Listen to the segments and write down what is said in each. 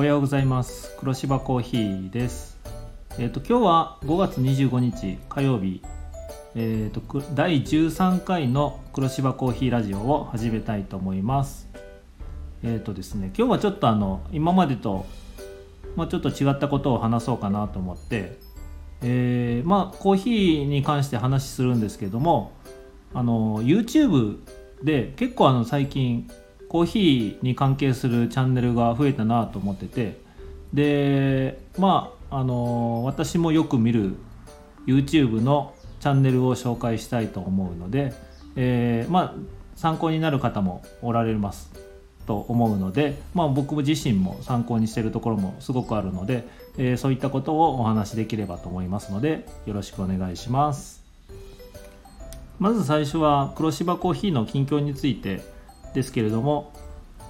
おはようございます。黒芝コーヒーです。えっ、と今日は5月25日火曜日。えっ、と第13回の黒芝コーヒーラジオを始めたいと思います。えっ、とですね今日はちょっとあの今までとまあ、ちょっと違ったことを話そうかなと思って。えーまあコーヒーに関して話するんですけどもあの YouTube で結構あの最近コーヒーに関係するチャンネルが増えたなと思ってて。でまああの私もよく見る YouTube のチャンネルを紹介したいと思うので、えー、まあ参考になる方もおられますと思うので、まあ、僕自身も参考にしているところもすごくあるので、えー、そういったことをお話しできればと思いますのでよろしくお願いします。まず最初は黒芝コーヒーの近況についてですけれども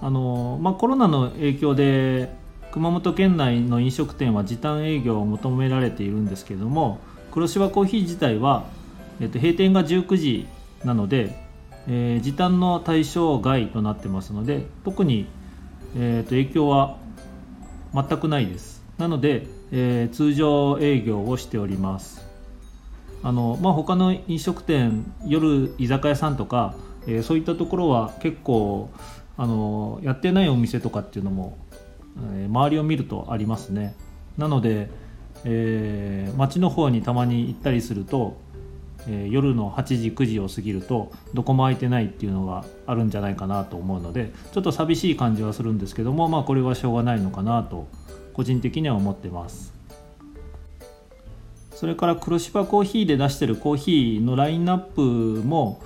あの、まあ、コロナの影響で熊本県内の飲食店は時短営業を求められているんですけれども黒芝コーヒー自体は、えっと、閉店が19時なので、えー、時短の対象外となってますので特に、えー、と影響は全くないです。なので、えー、通常営業をしております。あの、まあ、他の飲食店夜居酒屋さんとかえー、そういったところは結構あのやってないお店とかっていうのも、えー、周りを見るとありますね。なので、えー、街の方にたまに行ったりすると、えー、夜の8時9時を過ぎるとどこも空いてないっていうのがあるんじゃないかなと思うのでちょっと寂しい感じはするんですけどもまあこれはしょうがないのかなと個人的には思ってます。それから黒芝コーヒーで出してるコーヒーのラインナップも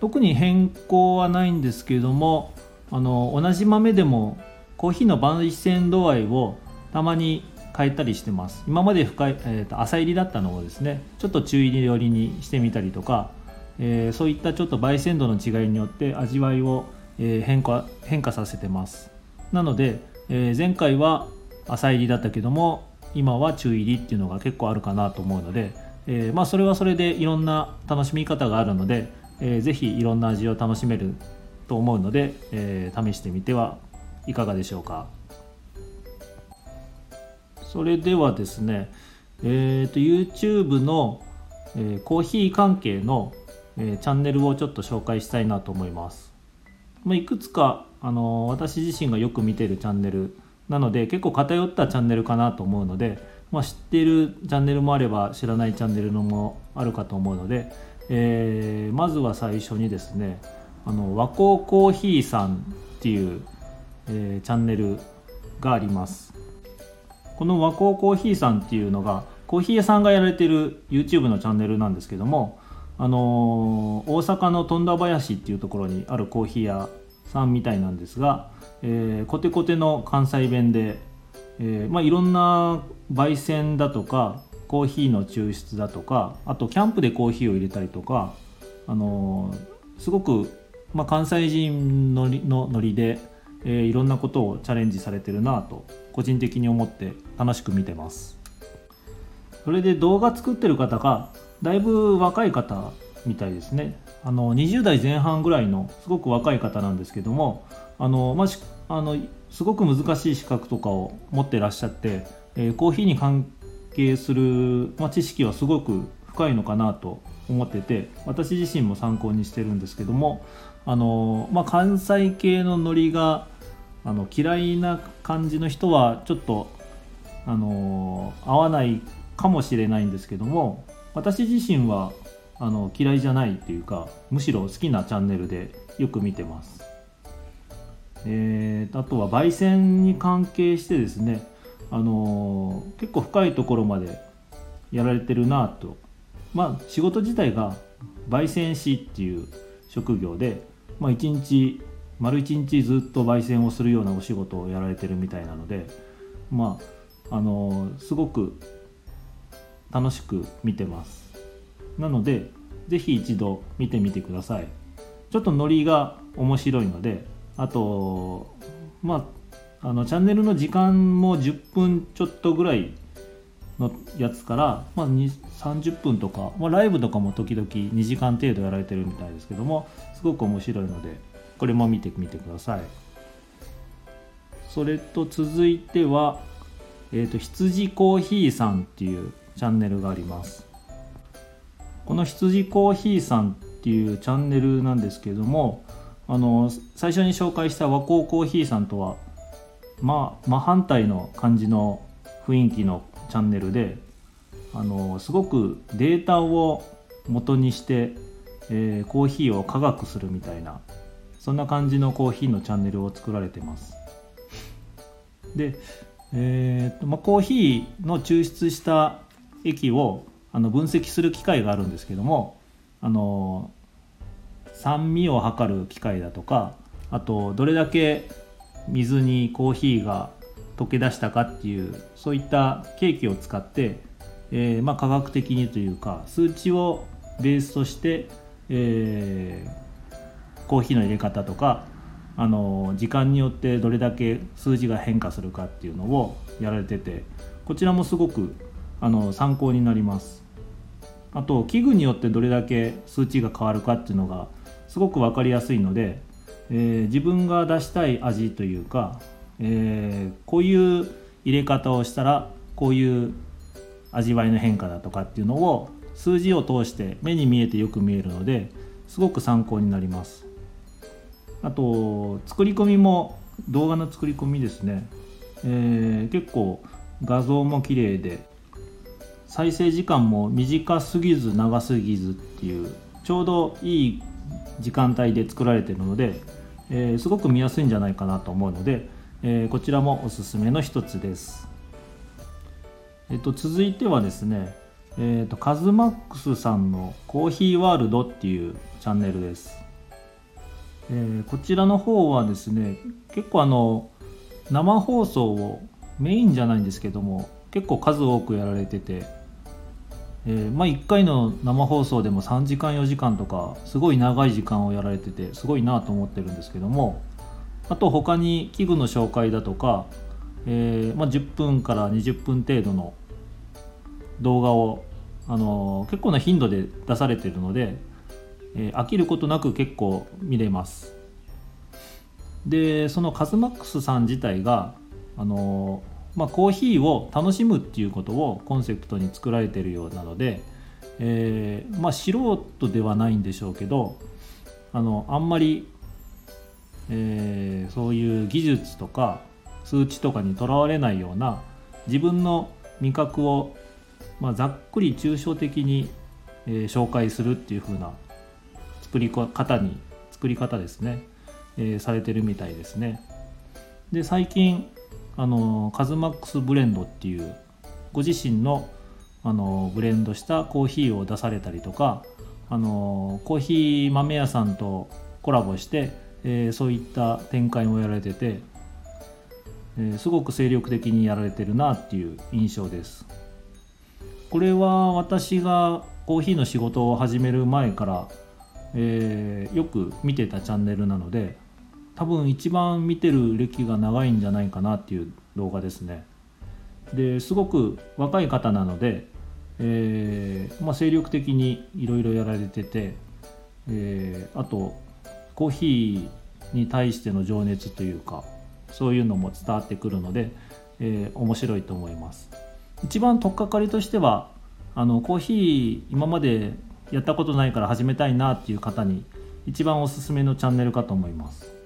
特に変更はないんですけれどもあの同じ豆でもコーヒーの焙煎度合いをたまに変えたりしてます。今まで深い、えーと、浅入りだったのをですねちょっと中入り寄りにしてみたりとか、えー、そういったちょっと焙煎度の違いによって味わいを、えー、変化変化させてます。なので、えー、前回は浅入りだったけども今は中入りっていうのが結構あるかなと思うので、えまあ、それはそれでいろんな楽しみ方があるのでえー、ぜひいろんな味を楽しめると思うので、えー、試してみてはいかがでしょうか。それではですね、えーと、YouTube の、えー、コーヒー関係の、えー、チャンネルをちょっと紹介したいなと思います、まあ、いくつか、あのー、私自身がよく見てるチャンネルなので結構偏ったチャンネルかなと思うので、まあ、知っているチャンネルもあれば知らないチャンネルのもあるかと思うので、えー、まずは最初にですねあの和光コーヒーさんっていう、えー、チャンネルがあります。この和光コーヒーさんっていうのがコーヒー屋さんがやられてる YouTube のチャンネルなんですけどもあのー、大阪の富田林っていうところにあるコーヒー屋さんみたいなんですが、えー、コテコテの関西弁で、えーまあ、いろんな焙煎だとかコーヒーの抽出だとかあとキャンプでコーヒーを入れたりとかあのすごく、まあ、関西人ののノリで、えー、いろんなことをチャレンジされてるなと個人的に思って楽しく見てます。それで動画作ってる方がだいぶ若い方みたいですね。あの20代前半ぐらいのすごく若い方なんですけどもあの、まあ、あのすごく難しい資格とかを持ってらっしゃって、えー、コーヒーに関係する、まあ、知識はすごく深いのかなと思ってて私自身も参考にしてるんですけどもあの、まあ、関西系のノリがあの嫌いな感じの人はちょっとあの合わないかもしれないんですけども私自身はあの嫌いじゃないっていうかむしろ好きなチャンネルでよく見てます。えー、あとは焙煎に関係してですねあの、結構深いところまでやられてるなと。まあ仕事自体が焙煎師っていう職業で、まあ、1日丸1日ずっと焙煎をするようなお仕事をやられてるみたいなのでまああの、すごく楽しく見てます。なので是非一度見てみてください。ちょっとノリが面白いのであとまああのチャンネルの時間も10分ちょっとぐらいのやつから、まあ、30分とか、まあ、ライブとかも時々2時間程度やられてるみたいですけどもすごく面白いのでこれも見てみてください。それと続いては、えーと、羊コーヒーさんっていうチャンネルがあります。この羊コーヒーさんっていうチャンネルなんですけどもあの最初に紹介した和光コーヒーさんとはまあ真反対の感じの雰囲気のチャンネルであのすごくデータを元にして、えー、コーヒーを科学するみたいなそんな感じのコーヒーのチャンネルを作られてます。で、えーとまあ、コーヒーの抽出した液をあの分析する機械があるんですけどもあの酸味を測る機械だとかあとどれだけ水にコーヒーが溶け出したかっていうそういったケーキを使って、えー、まあ、科学的にというか数値をベースとして、えー、コーヒーの入れ方とかあの時間によってどれだけ数字が変化するかっていうのをやられててこちらもすごくあの参考になります。あと器具によってどれだけ数値が変わるかっていうのがすごく分かりやすいので、えー、自分が出したい味というか、えー、こういう入れ方をしたらこういう味わいの変化だとかっていうのを数字を通して目に見えてよく見えるのですごく参考になります。あと作り込みも動画の作り込みですね、えー、結構画像も綺麗で再生時間も短すぎず長すぎずっていうちょうどいい時間帯で作られてるので、えー、すごく見やすいんじゃないかなと思うので、えー、こちらもおすすめの一つです。えっと、続いてはですね、えっと、カズマックスさんのコーヒーワールドっていうチャンネルです。えー、こちらの方はですね結構あの生放送をメインじゃないんですけども結構数多くやられてて、えー、まあ1回の生放送でも3時間4時間とかすごい長い時間をやられててすごいなと思ってるんですけどもあと他に器具の紹介だとか、えー、まあ、10分から20分程度の動画を、あの結構な頻度で出されてるのでえ、飽きることなく結構見れます。でそのカズマックスさん自体があのー、まあ、コーヒーを楽しむっていうことをコンセプトに作られてるようなので、えー、まあ、素人ではないんでしょうけどあのあんまり、えー、そういう技術とか数値とかにとらわれないような自分の味覚を、まあ、ざっくり抽象的に、えー、紹介するっていう風な作り方に作り方ですね、えー、されてるみたいですね。で最近あのカズマックスブレンドっていうご自身のあのブレンドしたコーヒーを出されたりとかあのコーヒー豆屋さんとコラボして、えー、そういった展開もやられてて、えー、すごく精力的にやられてるなっていう印象です。これは私がコーヒーの仕事を始める前からえー、よく見てたチャンネルなので多分一番見てる歴が長いんじゃないかなっていう動画ですねですごく若い方なので、えー、まあ、精力的にいろいろやられてて、えー、あとコーヒーに対しての情熱というかそういうのも伝わってくるので、え面白いと思います一番取っかかりとしてはあのコーヒー今までやったことないから始めたいなっていう方に一番おすすめのチャンネルかと思います。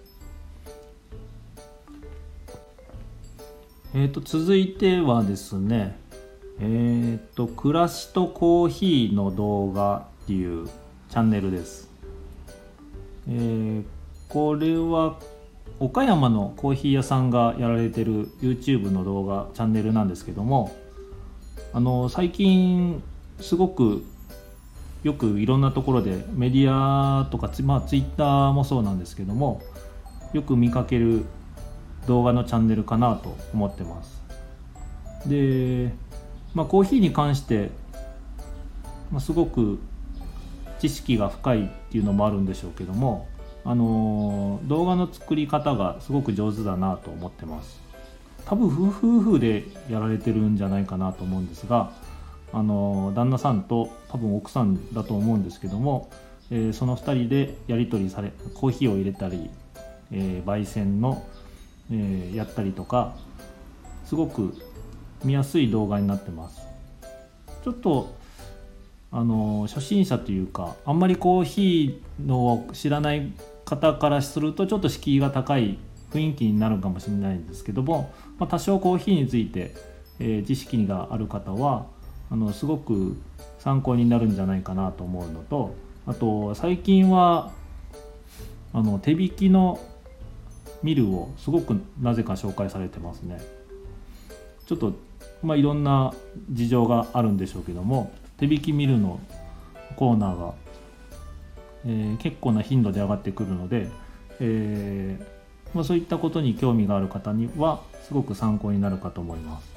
えーと、続いてはですねえっ、ー、と暮らしとコーヒーの動画っていうチャンネルです。えー、これは岡山のコーヒー屋さんがやられてる YouTube の動画チャンネルなんですけどもあの最近すごくよくいろんなところでメディアとかまあ、ツイッターもそうなんですけどもよく見かける動画のチャンネルかなと思ってます。で、まあ、コーヒーに関して、まあ、すごく知識が深いっていうのもあるんでしょうけどもあの、動画の作り方がすごく上手だなと思ってます。多分夫婦でやられてるんじゃないかなと思うんですがあの旦那さんと多分奥さんだと思うんですけども、えー、その2人でやり取りされコーヒーを入れたり、えー、焙煎の、えー、やったりとかすごく見やすい動画になってます。ちょっとあの初心者というかあんまりコーヒーの知らない方からするとちょっと敷居が高い雰囲気になるかもしれないんですけども、まあ、多少コーヒーについて、えー、知識がある方はあのすごく参考になるんじゃないかなと思うのとあと最近はあの手引きのミルをすごくなぜか紹介されてますね。ちょっとまあいろんな事情があるんでしょうけども手引きミルのコーナーが、えー、結構な頻度で上がってくるので、えー、まあ、そういったことに興味がある方にはすごく参考になるかと思います。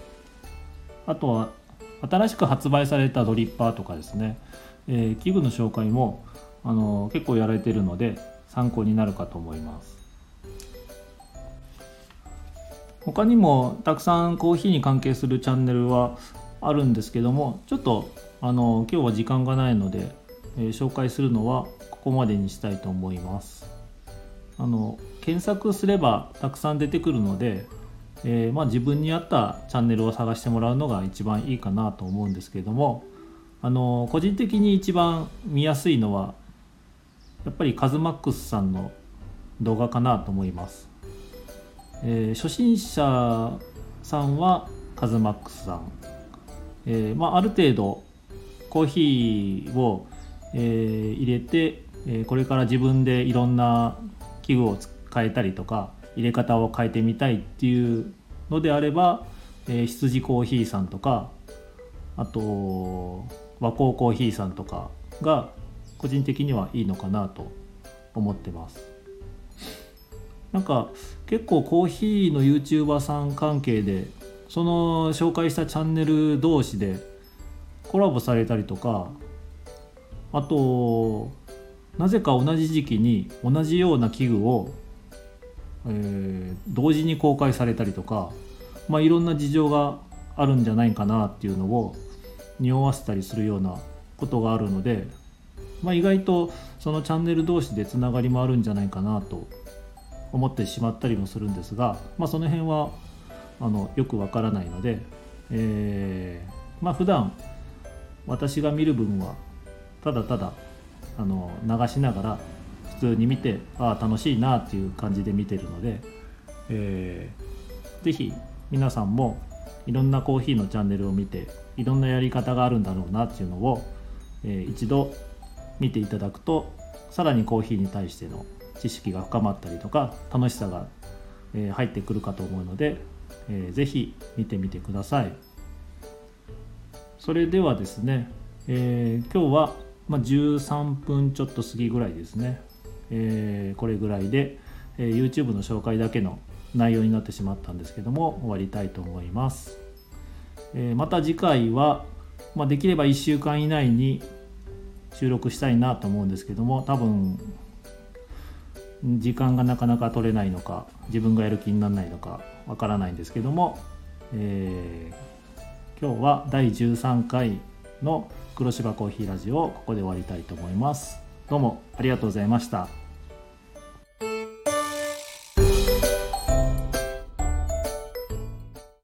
あとは新しく発売されたドリッパーとかですね、えー、器具の紹介もあの結構やられてるので参考になるかと思います。他にもたくさんコーヒーに関係するチャンネルはあるんですけどもちょっとあの今日は時間がないので、えー、紹介するのはここまでにしたいと思います。あの検索すればたくさん出てくるので、えー、まあ、自分に合ったチャンネルを探してもらうのが一番いいかなと思うんですけどもあの個人的に一番見やすいのはやっぱりカズマックスさんの動画かなと思います、えー、初心者さんはカズマックスさん、えー、まあ、ある程度コーヒーを、えー、入れて、えこれから自分でいろんな器具を変えたりとか入れ方を変えてみたいっていうのであれば、え羊コーヒーさんとかあと和光コーヒーさんとかが個人的にはいいのかなと思ってます。なんか結構コーヒーの YouTuber さん関係でその紹介したチャンネル同士でコラボされたりとかあとなぜか同じ時期に同じような器具を、えー、同時に公開されたりとか、まあ、いろんな事情があるんじゃないかなっていうのを匂わせたりするようなことがあるのでまあ、意外とそのチャンネル同士でつながりもあるんじゃないかなと思ってしまったりもするんですが、まあ、その辺はあのよくわからないので、えー、まあ普段私が見る分はただただあの流しながら普通に見てああ楽しいなっていう感じで見てるので、えー、ぜひ皆さんもいろんなコーヒーのチャンネルを見ていろんなやり方があるんだろうなっていうのを、えー、一度見ていただくとさらにコーヒーに対しての知識が深まったりとか楽しさが、え入ってくるかと思うので、えー、ぜひ見てみてください。それではですね、えー、今日は、ま13分ちょっと過ぎぐらいですね、えー、これぐらいで、え YouTube の紹介だけの内容になってしまったんですけども終わりたいと思います、えまた次回は、まあ、できれば1週間以内に収録したいなと思うんですけども多分時間がなかなか取れないのか自分がやる気にならないのかわからないんですけども、えー、今日は第13回の黒芝コーヒーラジオをここで終わりたいと思います。どうもありがとうございました。